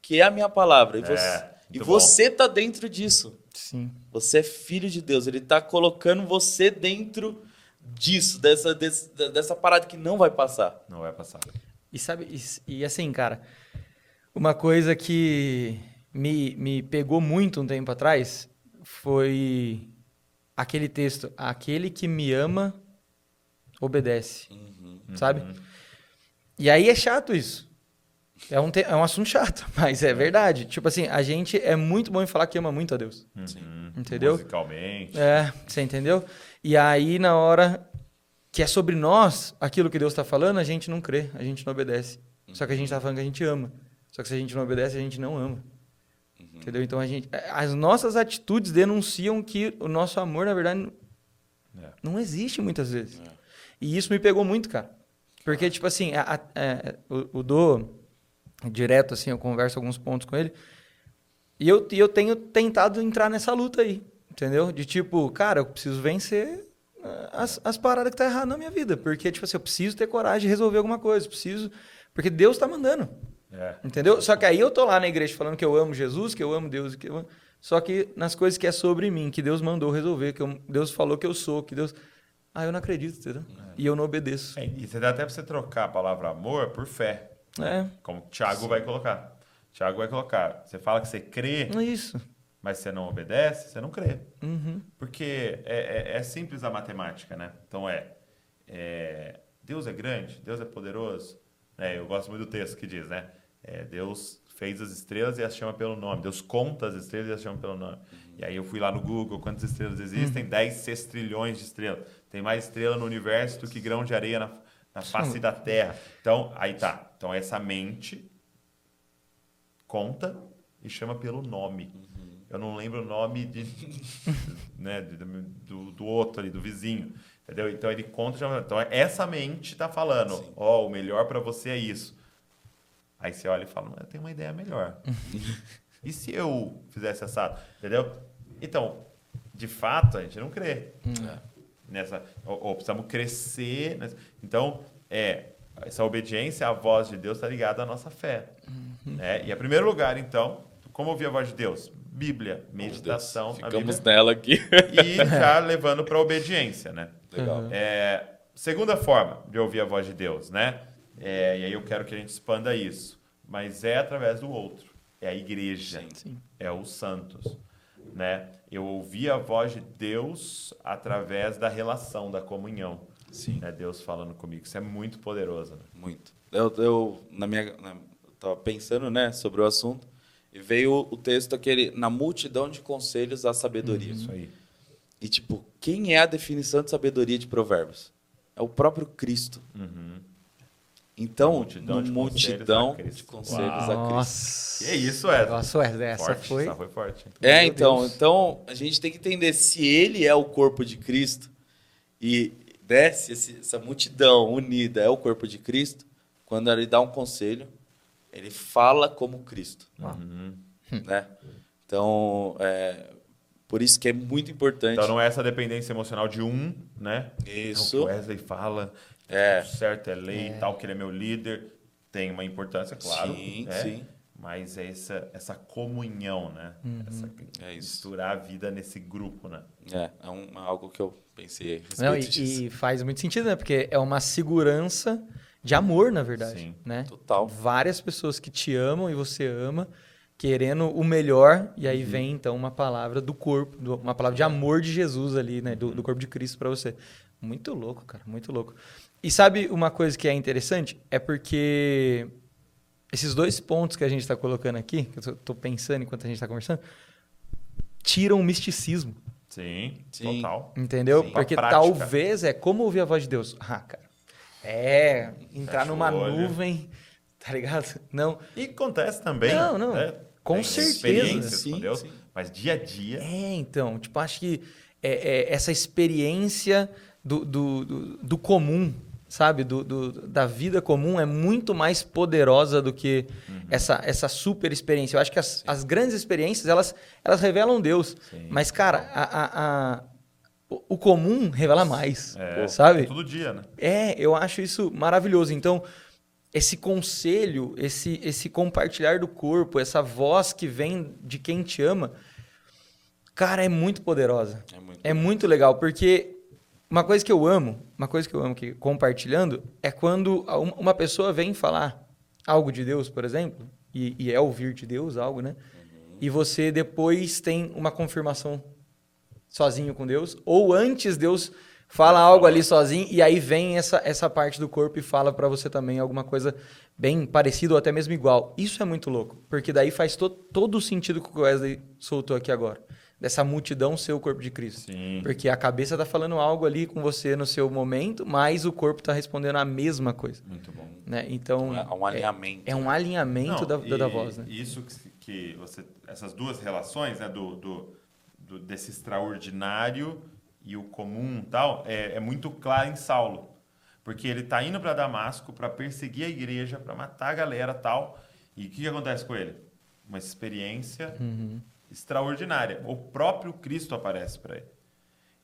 que é a minha palavra. E você, é, e você tá dentro disso. Sim. Você é filho de Deus. Ele tá colocando você dentro disso, dessa, desse, dessa parada que não vai passar. Não vai passar. E sabe, e, e assim, cara, uma coisa que me, me pegou muito um tempo atrás foi aquele texto: aquele que me ama obedece. Uhum, sabe? Uhum. E aí é chato isso. É um, te... é um assunto chato, <laughs> mas é verdade. Tipo assim, a gente é muito bom em falar que ama muito a Deus. Uhum. Entendeu? Musicalmente. É, você entendeu? E aí, na hora que é sobre nós, aquilo que Deus está falando, a gente não crê, a gente não obedece. Só que a gente está falando que a gente ama. Só que se a gente não obedece, a gente não ama. Entendeu? Então a gente. As nossas atitudes denunciam que o nosso amor, na verdade, é. não existe muitas vezes. É. E isso me pegou muito, cara. Porque, tipo assim, a, a, é, o, o Do, direto, assim, eu converso alguns pontos com ele, e eu, e eu tenho tentado entrar nessa luta aí, entendeu? De tipo, cara, eu preciso vencer é, as, as paradas que tá errado na minha vida. Porque, tipo assim, eu preciso ter coragem de resolver alguma coisa, preciso... Porque Deus tá mandando. É. Entendeu? Só que aí eu tô lá na igreja falando que eu amo Jesus, que eu amo Deus, que eu... só que nas coisas que é sobre mim, que Deus mandou resolver, que eu... Deus falou que eu sou, que Deus... Ah, eu não acredito, entendeu? É. E eu não obedeço. É, e você dá até para você trocar a palavra amor por fé. É. Como o Tiago vai colocar. Tiago vai colocar. Você fala que você crê. É isso. Mas você não obedece, você não crê. Uhum. Porque é, é, é, simples a matemática, né? Então é, é, Deus é grande, Deus é poderoso. Né? Eu gosto muito do texto que diz, né? É, Deus fez as estrelas e as chama pelo nome. Deus conta as estrelas e as chama pelo nome. E aí eu fui lá no Google, quantas estrelas existem? Uhum. 10 sextrilhões de estrelas. Tem mais estrela no universo do que grão de areia na, na face da Terra. Então, aí tá. Então, essa mente conta e chama pelo nome. Uhum. Eu não lembro o nome de, <laughs> né, do, do outro ali, do vizinho. Entendeu? Então, ele conta. Então, essa mente está falando: ó, oh, o melhor para você é isso. Aí você olha e fala: eu tenho uma ideia melhor. <laughs> e se eu fizesse essa? Entendeu? Então, de fato, a gente não crê. Uhum nessa ou, ou precisamos crescer nessa, então é essa obediência à voz de Deus está ligada à nossa fé uhum. né? e em primeiro lugar então como ouvir a voz de Deus Bíblia meditação ficamos nela aqui e já levando para a obediência né legal é, segunda forma de ouvir a voz de Deus né é, e aí eu quero que a gente expanda isso mas é através do outro é a igreja sim, sim. é os santos né eu ouvi a voz de Deus através da relação, da comunhão. Sim. Né? Deus falando comigo. Isso é muito poderoso. Né? Muito. Eu, eu, na minha, na, tava pensando né, sobre o assunto e veio o texto aquele, na multidão de conselhos a sabedoria. Isso aí. E, tipo, quem é a definição de sabedoria de provérbios? É o próprio Cristo. Uhum. Então, multidão, de, multidão conselhos de conselhos a Cristo. Nossa. Que isso, Essa? Nossa, essa forte, foi... Essa foi forte. É, então, então, a gente tem que entender se ele é o corpo de Cristo e desce essa multidão unida é o corpo de Cristo, quando ele dá um conselho, ele fala como Cristo. Uhum. Né? Então, é, por isso que é muito importante. Então não é essa dependência emocional de um, né? Isso. É o Wesley fala, é. certo é lei, é. tal, que ele é meu líder, tem uma importância, claro. Sim, né? sim. Mas é essa, essa comunhão, né? Uhum. Essa, é isso. Misturar a vida nesse grupo, né? É, é um, algo que eu pensei Não, e, e, faz muito sentido, né? Porque é uma segurança de amor, na verdade. Sim, né? total. Várias pessoas que te amam e você ama, querendo o melhor, e aí uhum. vem então uma palavra do corpo, uma palavra de amor de Jesus ali, né? Do, do corpo de Cristo para você. Muito louco, cara, muito louco. E sabe uma coisa que é interessante? É porque esses dois pontos que a gente está colocando aqui, que eu estou pensando enquanto a gente está conversando, tiram o misticismo. Sim, Sim. total. Entendeu? Sim. Porque talvez é como ouvir a voz de Deus. Ah, cara. É entrar Fecha numa nuvem, <laughs> Tá ligado? Não. E acontece também. Não, não. Né? Com Tem certeza. Sim, sim. Mas dia a dia. É, então. Tipo, acho que é, é essa experiência do, do, do, do comum, sabe? Do, do, da vida comum é muito mais poderosa do que uhum. essa, essa super experiência. Eu acho que as, as grandes experiências, elas, elas revelam Deus. Sim. Mas, cara, a, a, a, o comum revela mais, é, sabe? É todo dia, né? É, eu acho isso maravilhoso. Então, esse conselho, esse, esse compartilhar do corpo, essa voz que vem de quem te ama, cara, é muito poderosa. É muito, é muito legal, porque uma coisa que eu amo, uma coisa que eu amo que compartilhando é quando uma pessoa vem falar algo de Deus, por exemplo, e, e é ouvir de Deus algo, né? Uhum. E você depois tem uma confirmação sozinho com Deus, ou antes Deus fala algo ali sozinho e aí vem essa, essa parte do corpo e fala para você também alguma coisa bem parecida ou até mesmo igual. Isso é muito louco, porque daí faz to, todo o sentido que o Wesley soltou aqui agora dessa multidão ser o corpo de Cristo. Sim. Porque a cabeça está falando algo ali com você no seu momento, mas o corpo está respondendo a mesma coisa. Muito bom. Né? Então, é um alinhamento. É, é um alinhamento Não, da, da, voz. Né? Isso que, que, você... Essas duas relações, né, do, do, do, desse extraordinário e o comum tal, é, é muito claro em Saulo. Porque ele está indo para Damasco para perseguir a igreja, para matar a galera tal. E o que, que acontece com ele? Uma experiência... Uhum extraordinária. O próprio Cristo aparece para ele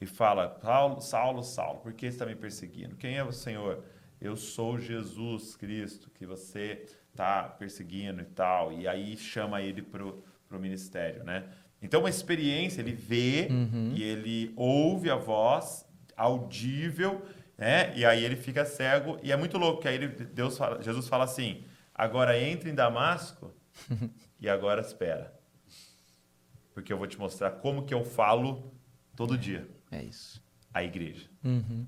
e fala: Paulo, Saulo, Saulo, por que está me perseguindo? Quem é o Senhor? Eu sou Jesus Cristo, que você está perseguindo e tal. E aí chama ele para o ministério, né? Então, uma experiência, ele vê uhum. e ele ouve a voz audível, né? E aí ele fica cego e é muito louco que aí ele, Deus fala, Jesus fala assim: agora entre em Damasco <laughs> e agora espera porque eu vou te mostrar como que eu falo todo dia. É isso. A igreja. Uhum.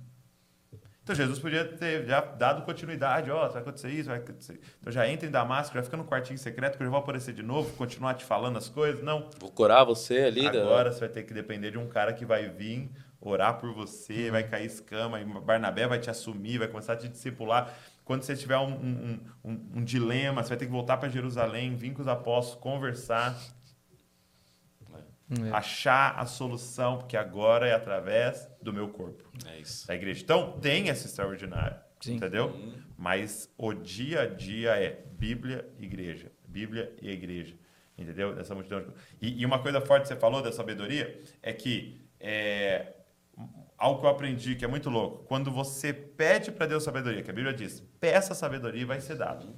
Então Jesus podia ter já dado continuidade, ó, oh, vai acontecer isso, vai acontecer. Então já entra em Damasco, já fica no quartinho secreto, que eu já vou aparecer de novo, continuar te falando as coisas. Não. Vou curar você ali. Agora da... você vai ter que depender de um cara que vai vir orar por você, uhum. vai cair escama, e Barnabé vai te assumir, vai começar a te discipular. Quando você tiver um, um, um, um dilema, você vai ter que voltar para Jerusalém, vir com os apóstolos, conversar. É. Achar a solução, porque agora é através do meu corpo. É isso. Da igreja. Então, tem esse extraordinário. Sim. Entendeu? Hum. Mas o dia a dia é Bíblia, igreja. Bíblia e igreja. Entendeu? Dessa multidão. De... E, e, uma coisa forte que você falou da sabedoria é que é, algo que eu aprendi que é muito louco. Quando você pede para Deus sabedoria, que a Bíblia diz, peça sabedoria e vai ser dado.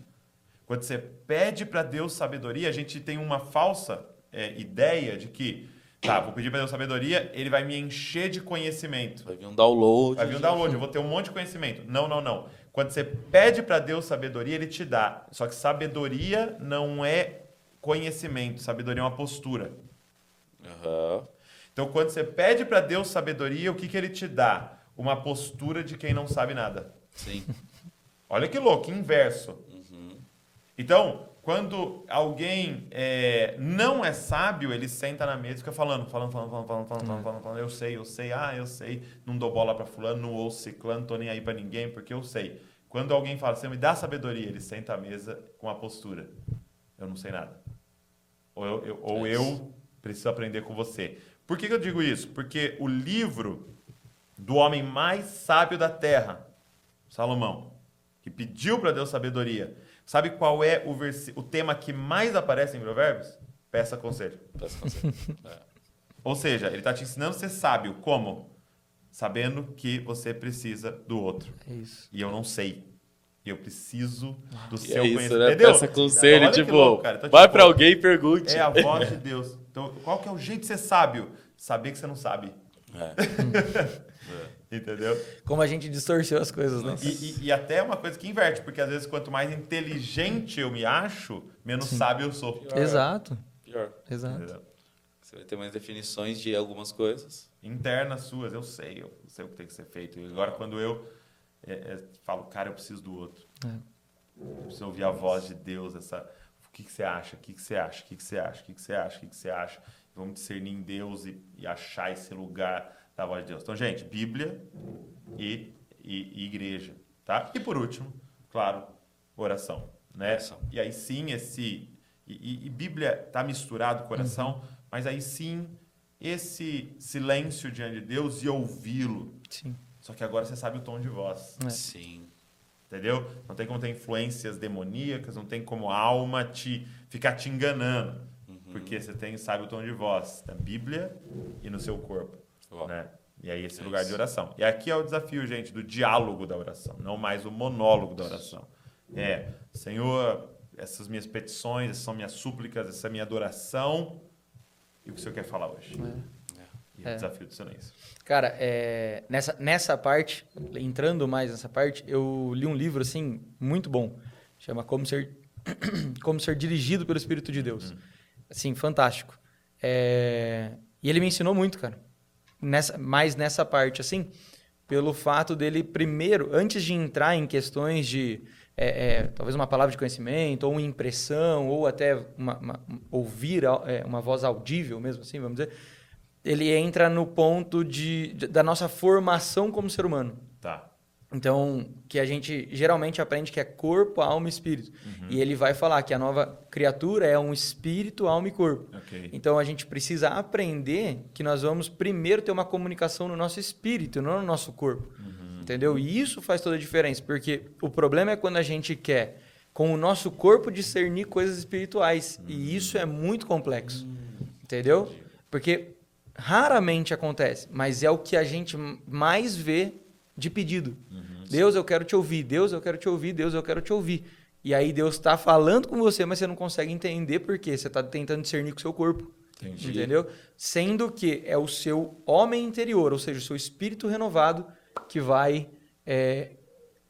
Quando você pede para Deus sabedoria, a gente tem uma falsa é, ideia de que, tá, vou pedir para Deus sabedoria, ele vai me encher de conhecimento. Vai vir um download. Vai vir um download, eu vou ter um monte de conhecimento. Não, não, não. Quando você pede para Deus sabedoria, ele te dá. Só que sabedoria não é conhecimento, sabedoria é uma postura. Uhum. Então, quando você pede para Deus sabedoria, o que, que ele te dá? Uma postura de quem não sabe nada. Sim. Olha que louco, inverso. Uhum. Então, quando alguém é, não é sábio, ele senta na mesa e fica falando, falando, falando, falando, falando, falando, falando, falando, falando, eu sei, eu sei, ah, eu sei, não dou bola para fulano, não ouço ciclano, tô nem aí para ninguém, porque eu sei. Quando alguém fala, você me dá sabedoria, ele senta à mesa com a postura, eu não sei nada. Ou eu, eu ou é eu preciso aprender com você. Por que, que eu digo isso? Porque o livro do homem mais sábio da terra, Salomão, que pediu para Deus sabedoria, Sabe qual é o, vers... o tema que mais aparece em Provérbios? Peça conselho. Peça conselho. é. Ou seja, ele está te ensinando a ser sábio. Como? Sabendo que você precisa do outro. É isso. E eu não sei. Eu preciso do e seu é isso, conhecimento. Né? Entendeu? Peça conselho, Olha tipo, louco, então, vai tipo, para alguém e pergunte. É a voz de <laughs> Deus. Então, qual que é o jeito de ser sábio? Saber que você não sabe. É. <laughs> Entendeu? Como a gente distorceu as coisas, né? E, e, e, até uma coisa que inverte, porque às vezes quanto mais inteligente eu me acho, menos Sim. sábio eu sou. Pior, Exato. Pior. Exato. Você vai ter mais definições de algumas coisas. Internas suas, eu sei, eu sei o que tem que ser feito. E agora quando eu é, é, falo, cara, eu preciso do outro. É. Eu preciso ouvir a voz de Deus, essa... O que, que você acha? O que, que você acha? O que, que você acha? O que, que você acha? O que, que você acha? Vamos discernir em Deus e, e achar esse lugar da voz de Deus. Então, gente, Bíblia e, e, e igreja, tá? E por último, claro, oração. né? E aí sim esse e, e Bíblia está misturado coração, uhum. mas aí sim esse silêncio diante de Deus e ouvi-lo. Sim. Só que agora você sabe o tom de voz. É. Sim. Entendeu? Não tem como ter influências demoníacas, não tem como a alma te ficar te enganando. Uhum. Porque você tem, sabe o tom de voz da Bíblia e no seu corpo. Né? E aí esse é lugar isso. de oração. E aqui é o desafio, gente, do diálogo da oração, não mais o monólogo da oração. É, Senhor, essas minhas petições, essas são minhas súplicas, essa é minha adoração. E o que o Senhor quer falar hoje? É. E é. o desafio do silêncio. Cara, é, nessa, nessa parte, entrando mais nessa parte, eu li um livro, assim, muito bom. Chama Como Ser, <coughs> Como Ser Dirigido pelo Espírito de Deus. Uhum. Assim, fantástico. É, e ele me ensinou muito, cara. Nessa, mais nessa parte, assim, pelo fato dele, primeiro, antes de entrar em questões de é, é, talvez uma palavra de conhecimento, ou uma impressão, ou até uma, uma, ouvir é, uma voz audível mesmo assim, vamos dizer, ele entra no ponto de, de, da nossa formação como ser humano. Tá. Então, que a gente geralmente aprende que é corpo, alma e espírito. Uhum. E ele vai falar que a nova criatura é um espírito, alma e corpo. Okay. Então, a gente precisa aprender que nós vamos primeiro ter uma comunicação no nosso espírito, não no nosso corpo. Uhum. Entendeu? E isso faz toda a diferença, porque o problema é quando a gente quer, com o nosso corpo, discernir coisas espirituais. Uhum. E isso é muito complexo. Uhum. Entendeu? Porque raramente acontece, mas é o que a gente mais vê de pedido. Uhum, Deus, eu quero te ouvir. Deus, eu quero te ouvir. Deus, eu quero te ouvir. E aí Deus está falando com você, mas você não consegue entender por quê. Você está tentando discernir com o seu corpo. Entendi. Entendeu? Sendo que é o seu homem interior, ou seja, o seu espírito renovado, que vai é,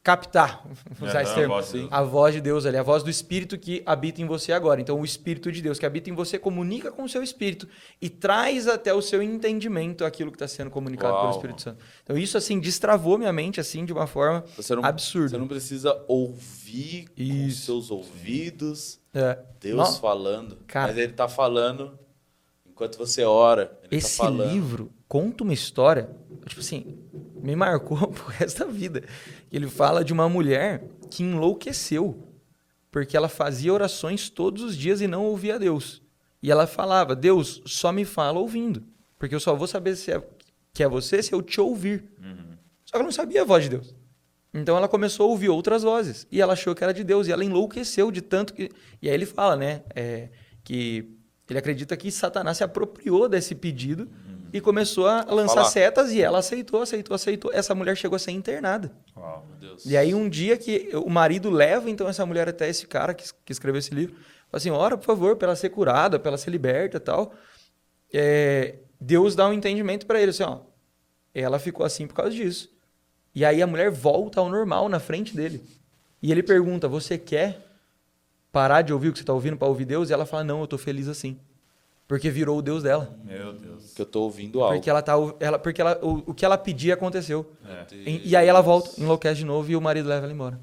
captar, usar é, esse termo, a voz, a voz, de Deus ali, a voz do Espírito que habita em você agora. Então, o Espírito de Deus que habita em você comunica com o seu Espírito e traz até o seu entendimento aquilo que está sendo comunicado Uau. pelo Espírito Santo. Então, isso, assim, destravou minha mente, assim, de uma forma você não, absurda. Você não precisa ouvir isso. com seus ouvidos é. Deus não. falando, Cara, mas Ele está falando enquanto você ora. Ele tá esse tá livro conta uma história, tipo assim, me marcou <laughs> pro resto da vida. Ele fala de uma mulher que enlouqueceu porque ela fazia orações todos os dias e não ouvia Deus. E ela falava: Deus, só me fala ouvindo, porque eu só vou saber se é, que é você se eu te ouvir. Uhum. Só que ela não sabia a voz de Deus. Então ela começou a ouvir outras vozes e ela achou que era de Deus e ela enlouqueceu de tanto que. E aí ele fala, né, é, que ele acredita que Satanás se apropriou desse pedido. Uhum e começou a lançar Falar. setas e ela aceitou, aceitou, aceitou. Essa mulher chegou a ser internada. Uau, e aí um dia que o marido leva então essa mulher até esse cara que, que escreveu esse livro, assim, ora por favor, para ela ser curada, para ela ser liberta, tal. É, Deus dá um entendimento para ele, assim, ó, ela ficou assim por causa disso. E aí a mulher volta ao normal na frente dele. E ele pergunta: "Você quer parar de ouvir o que você está ouvindo para ouvir Deus?" E ela fala: "Não, eu estou feliz assim." Porque virou o Deus dela. Meu Deus. Que eu tô ouvindo algo. Porque ela tá. Ela, porque ela, o, o que ela pedia aconteceu. É. E, e, aí ela volta, enlouquece de novo e o marido leva ela embora.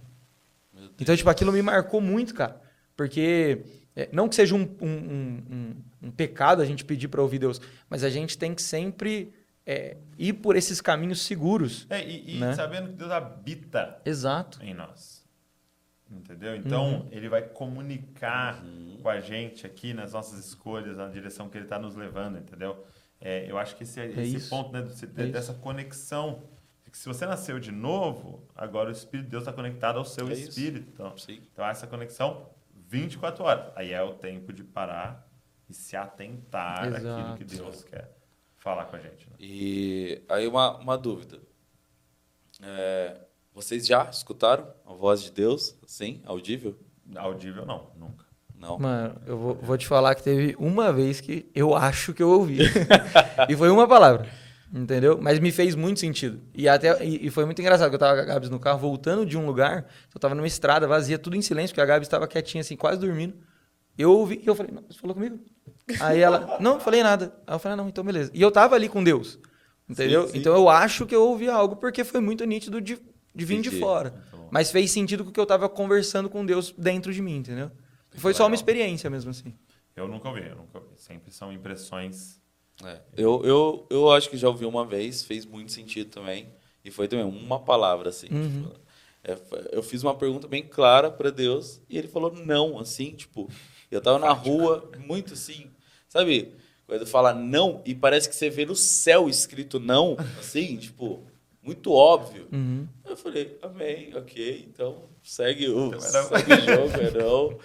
Então, tipo, aquilo me marcou muito, cara. Porque. É, não que seja um, um, um, um, pecado a gente pedir para ouvir Deus, mas a gente tem que sempre é, ir por esses caminhos seguros. É, e, e né? sabendo que Deus habita Exato. em nós. Entendeu? Então, uhum. ele vai comunicar uhum. com a gente aqui nas nossas escolhas, na direção que ele está nos levando, entendeu? É, eu acho que esse, é esse ponto né, é dessa isso. conexão. Que se você nasceu de novo, agora o Espírito de Deus está conectado ao seu é espírito. Então, então, essa conexão 24 horas. Aí é o tempo de parar e se atentar Exato. àquilo que Deus quer falar com a gente. Né? E aí, uma, uma dúvida. É, vocês já escutaram a voz de Deus, assim, audível? Audível não, nunca. Não. Mano, eu vou, vou, te falar que teve uma vez que eu acho que eu ouvi. <laughs> e foi uma palavra. Entendeu? Mas me fez muito sentido. E até e, e foi muito engraçado que eu tava com a Gabs no carro, voltando de um lugar, eu tava numa estrada vazia, tudo em silêncio, porque a Gabs estava quietinha, assim, quase dormindo. Eu ouvi e eu falei, você falou comigo? Aí ela, não, falei nada. Aí eu falei, não, então beleza. E eu tava ali com Deus. Entendeu? Sim, sim. Então eu acho que eu ouvi algo porque foi muito nítido de de vir de fora. Mas fez sentido com o que eu estava conversando com Deus dentro de mim, entendeu? Foi só uma experiência mesmo assim. Eu nunca ouvi, eu nunca ouvi. Sempre são impressões. É. Eu, eu, eu acho que já ouvi uma vez, fez muito sentido também. E foi também uma palavra, assim. Uhum. Tipo, É, eu fiz uma pergunta bem clara para Deus e ele falou não, assim, tipo, eu tava na rua, muito assim, sabe? Quando fala não e parece que você vê no céu escrito não, assim, tipo, muito óbvio. Uhum. Eu falei, amém, ok, então segue o, então, segue o jogo, é não.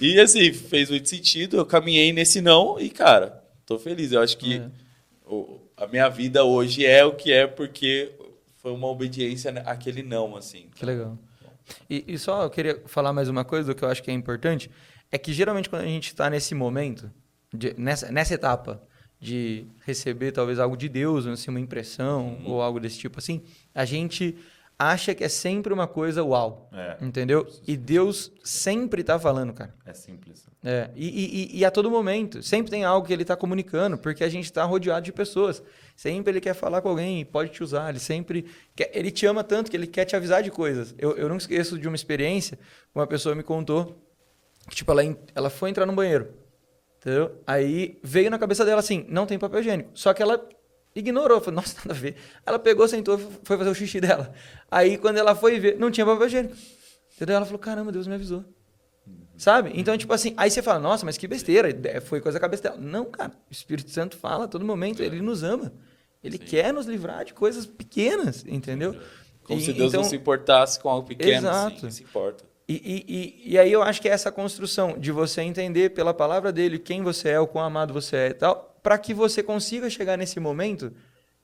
E assim, fez muito sentido, eu caminhei nesse não e, cara, tô feliz. Eu acho que é. o, a minha vida hoje é o que é porque foi uma obediência àquele não, assim. Que legal. E, e só eu queria falar mais uma coisa do que eu acho que é importante, é que geralmente quando a gente está nesse momento, de, nessa, nessa etapa de receber talvez algo de Deus, assim, uma impressão uhum. ou algo desse tipo assim, a gente acha que é sempre uma coisa uau. É. Entendeu? E Deus sempre está falando, cara. É simples. É. E, e, e, a todo momento. Sempre tem algo que ele está comunicando, porque a gente está rodeado de pessoas. Sempre ele quer falar com alguém e pode te usar. Ele sempre. Quer, ele te ama tanto que ele quer te avisar de coisas. Eu, eu não esqueço de uma experiência, uma pessoa me contou que, tipo, ela, ela foi entrar no banheiro. Entendeu? Aí veio na cabeça dela assim: não tem papel higiênico. Só que ela ignorou, falou, nossa, nada a ver. Ela pegou, sentou, foi fazer o xixi dela. Aí, quando ela foi ver, não tinha papel higiênico. Entendeu? Ela falou, caramba, Deus me avisou. Sabe? Então, tipo assim, aí você fala, nossa, mas que besteira, é, foi coisa da cabeça dela. Não, cara, o Espírito Santo fala a todo momento, ele nos ama. Ele Sim. quer nos livrar de coisas pequenas, entendeu? Como e, se Deus então, não se importasse com algo pequeno, exato. Assim, se importa. E, e, e, aí eu acho que é essa construção de você entender pela palavra dele quem você é, o quão amado você é e tal, para que você consiga chegar nesse momento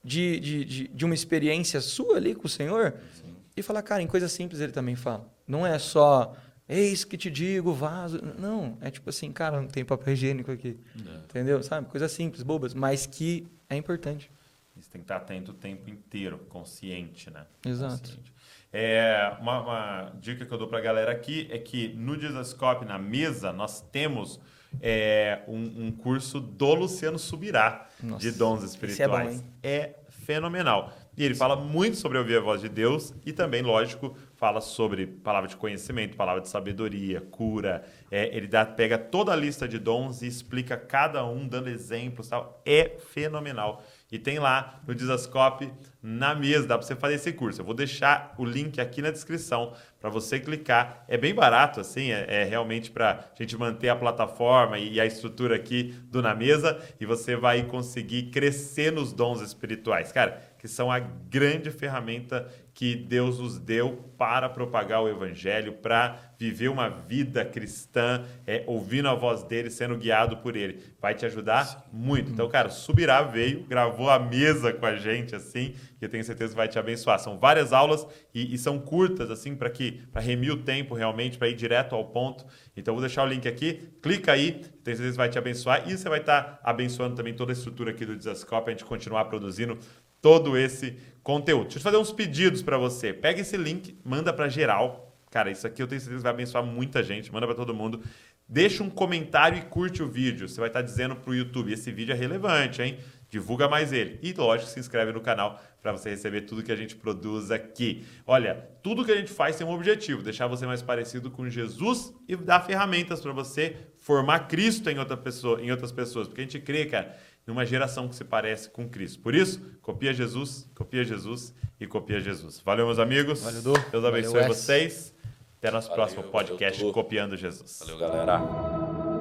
de, de, de, de, uma experiência sua ali com o Senhor Sim. e falar, cara, em coisas simples ele também fala. Não é só, eis que te digo, vaso. Não, é tipo assim, cara, não tem papel higiênico aqui. É. Entendeu? Sabe? Coisas simples, bobas, mas que é importante. Você tem que estar atento o tempo inteiro, consciente, né? Exato. Consciente. É, uma, uma, dica que eu dou para a galera aqui é que no Dizascope, na mesa, nós temos é, um, um, curso do Luciano Subirá, Nossa, de dons espirituais. É, bom, é, fenomenal. E ele fala muito sobre ouvir a voz de Deus e também, lógico, fala sobre palavra de conhecimento, palavra de sabedoria, cura. É, ele dá, pega toda a lista de dons e explica cada um, dando exemplos tal. É fenomenal. E tem lá no Dizascope, na mesa, dá para você fazer esse curso. Eu vou deixar o link aqui na descrição para você clicar. É bem barato, assim, é, é realmente para a gente manter a plataforma e, e a estrutura aqui do Na Mesa e você vai conseguir crescer nos dons espirituais. Cara, que são a grande ferramenta que Deus nos deu para propagar o Evangelho, para viver uma vida cristã, é, ouvindo a voz dele, sendo guiado por ele. Vai te ajudar Sim. muito. Então, cara, Subirá veio, gravou a mesa com a gente, assim, que eu tenho certeza que vai te abençoar. São várias aulas e, e são curtas, assim, para que para remir o tempo realmente, para ir direto ao ponto. Então, vou deixar o link aqui, clica aí, tenho certeza que vai te abençoar e você vai estar tá abençoando também toda a estrutura aqui do Desascope, a gente continuar produzindo todo esse conteúdo. Deixa eu fazer uns pedidos para você. Pega esse link, manda para geral. Cara, isso aqui eu tenho certeza que vai abençoar muita gente. Manda para todo mundo. Deixa um comentário e curte o vídeo. Você vai estar dizendo para o YouTube: esse vídeo é relevante, hein? Divulga mais ele. E, lógico, se inscreve no canal para você receber tudo que a gente produz aqui. Olha, tudo que a gente faz tem um objetivo: deixar você mais parecido com Jesus e dar ferramentas para você formar Cristo em, outra pessoa, em outras pessoas. Porque a gente crê, cara, numa geração que se parece com Cristo. Por isso, copia Jesus, copia Jesus e copia Jesus. Valeu, meus amigos. Valeu, Deus abençoe Valeu, vocês. Até nosso Valeu, próximo podcast Copiando Jesus. Valeu, galera.